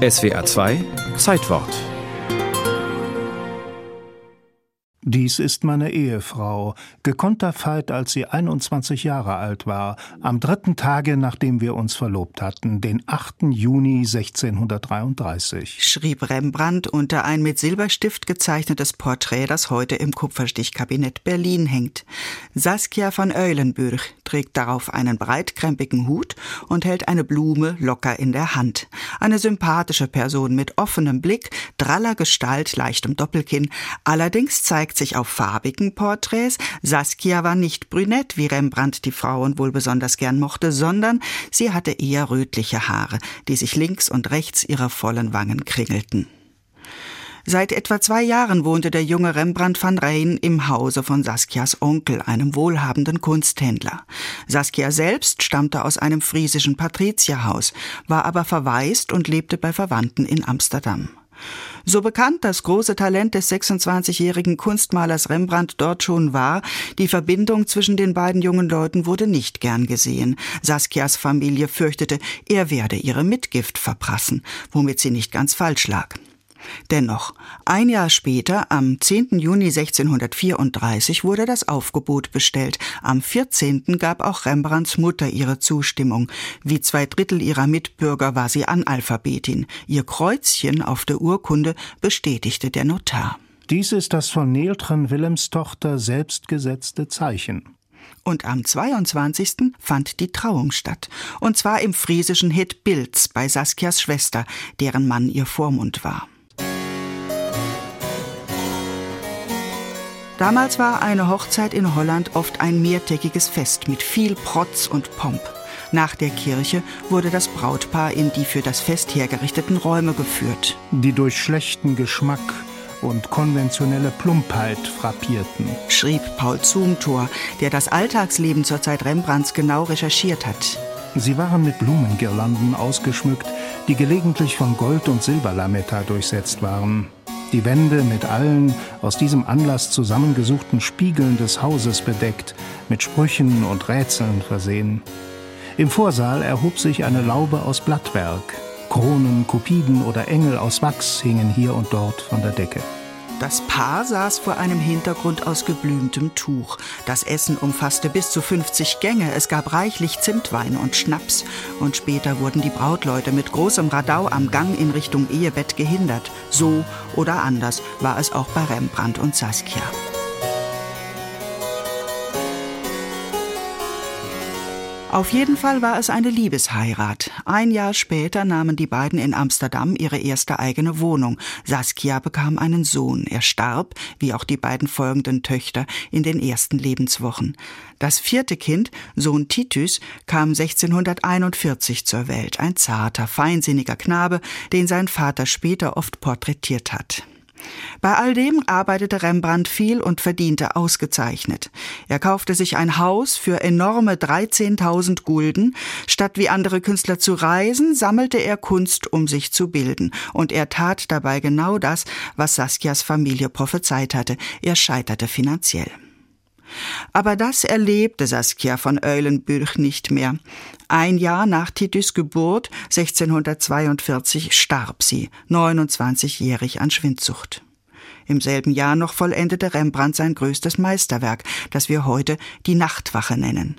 SWA 2 Zeitwort Dies ist meine Ehefrau, gekonterfeit, als sie 21 Jahre alt war, am dritten Tage, nachdem wir uns verlobt hatten, den 8. Juni 1633. Schrieb Rembrandt unter ein mit Silberstift gezeichnetes Porträt, das heute im Kupferstichkabinett Berlin hängt. Saskia von Eulenburg trägt darauf einen breitkrempigen Hut und hält eine Blume locker in der Hand. Eine sympathische Person mit offenem Blick, draller Gestalt, leichtem Doppelkinn. Allerdings zeigt zeigt sich auf farbigen Porträts. Saskia war nicht brünett, wie Rembrandt die Frauen wohl besonders gern mochte, sondern sie hatte eher rötliche Haare, die sich links und rechts ihrer vollen Wangen kringelten. Seit etwa zwei Jahren wohnte der junge Rembrandt van Rijn im Hause von Saskias Onkel, einem wohlhabenden Kunsthändler. Saskia selbst stammte aus einem friesischen Patrizierhaus, war aber verwaist und lebte bei Verwandten in Amsterdam. So bekannt das große Talent des 26-jährigen Kunstmalers Rembrandt dort schon war, die Verbindung zwischen den beiden jungen Leuten wurde nicht gern gesehen. Saskias Familie fürchtete, er werde ihre Mitgift verprassen, womit sie nicht ganz falsch lag. Dennoch, ein Jahr später, am 10. Juni 1634, wurde das Aufgebot bestellt. Am 14. gab auch Rembrandts Mutter ihre Zustimmung. Wie zwei Drittel ihrer Mitbürger war sie Analphabetin. Ihr Kreuzchen auf der Urkunde bestätigte der Notar. Dies ist das von Neeltren Willems Tochter selbst gesetzte Zeichen. Und am 22. fand die Trauung statt. Und zwar im friesischen Het Bilz bei Saskias Schwester, deren Mann ihr Vormund war. Damals war eine Hochzeit in Holland oft ein mehrtägiges Fest mit viel Protz und Pomp. Nach der Kirche wurde das Brautpaar in die für das Fest hergerichteten Räume geführt. Die durch schlechten Geschmack und konventionelle Plumpheit frappierten, schrieb Paul Zumthor, der das Alltagsleben zur Zeit Rembrandts genau recherchiert hat. Sie waren mit Blumengirlanden ausgeschmückt, die gelegentlich von Gold- und Silberlametta durchsetzt waren die Wände mit allen aus diesem Anlass zusammengesuchten Spiegeln des Hauses bedeckt, mit Sprüchen und Rätseln versehen. Im Vorsaal erhob sich eine Laube aus Blattwerk. Kronen, Kupiden oder Engel aus Wachs hingen hier und dort von der Decke. Das Paar saß vor einem Hintergrund aus geblümtem Tuch. Das Essen umfasste bis zu 50 Gänge. Es gab reichlich Zimtwein und Schnaps. Und später wurden die Brautleute mit großem Radau am Gang in Richtung Ehebett gehindert. So oder anders war es auch bei Rembrandt und Saskia. Auf jeden Fall war es eine Liebesheirat. Ein Jahr später nahmen die beiden in Amsterdam ihre erste eigene Wohnung. Saskia bekam einen Sohn. Er starb, wie auch die beiden folgenden Töchter, in den ersten Lebenswochen. Das vierte Kind, Sohn Titus, kam 1641 zur Welt. Ein zarter, feinsinniger Knabe, den sein Vater später oft porträtiert hat. Bei all dem arbeitete Rembrandt viel und verdiente ausgezeichnet. Er kaufte sich ein Haus für enorme 13.000 Gulden. Statt wie andere Künstler zu reisen, sammelte er Kunst, um sich zu bilden. Und er tat dabei genau das, was Saskias Familie prophezeit hatte. Er scheiterte finanziell. Aber das erlebte Saskia von Eulenbürch nicht mehr. Ein Jahr nach Titus Geburt, 1642, starb sie, 29-jährig an Schwindsucht. Im selben Jahr noch vollendete Rembrandt sein größtes Meisterwerk, das wir heute die Nachtwache nennen.